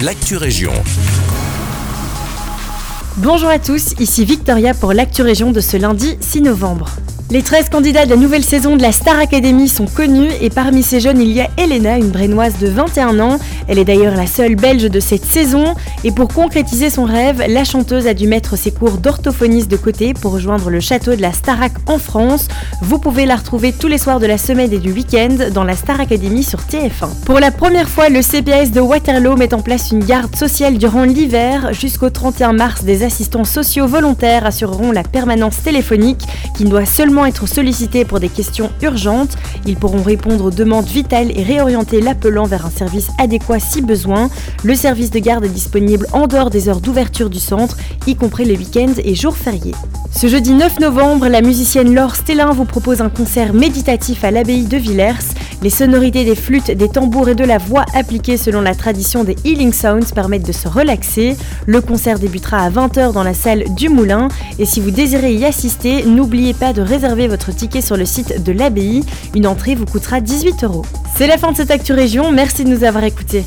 l'actu région. Bonjour à tous, ici Victoria pour l'actu région de ce lundi 6 novembre. Les 13 candidats de la nouvelle saison de la Star Academy sont connus et parmi ces jeunes il y a Elena, une brénoise de 21 ans. Elle est d'ailleurs la seule belge de cette saison et pour concrétiser son rêve, la chanteuse a dû mettre ses cours d'orthophonisme de côté pour rejoindre le château de la Starac en France. Vous pouvez la retrouver tous les soirs de la semaine et du week-end dans la Star Academy sur TF1. Pour la première fois, le CPS de Waterloo met en place une garde sociale durant l'hiver. Jusqu'au 31 mars, des assistants sociaux volontaires assureront la permanence téléphonique qui doit seulement être sollicités pour des questions urgentes. Ils pourront répondre aux demandes vitales et réorienter l'appelant vers un service adéquat si besoin. Le service de garde est disponible en dehors des heures d'ouverture du centre, y compris les week-ends et jours fériés. Ce jeudi 9 novembre, la musicienne Laure Stellin vous propose un concert méditatif à l'abbaye de Villers. Les sonorités des flûtes, des tambours et de la voix appliquées selon la tradition des Healing Sounds permettent de se relaxer. Le concert débutera à 20h dans la salle du Moulin. Et si vous désirez y assister, n'oubliez pas de réserver votre ticket sur le site de l'abbaye. Une entrée vous coûtera 18 euros. C'est la fin de cette Actu Région, merci de nous avoir écoutés.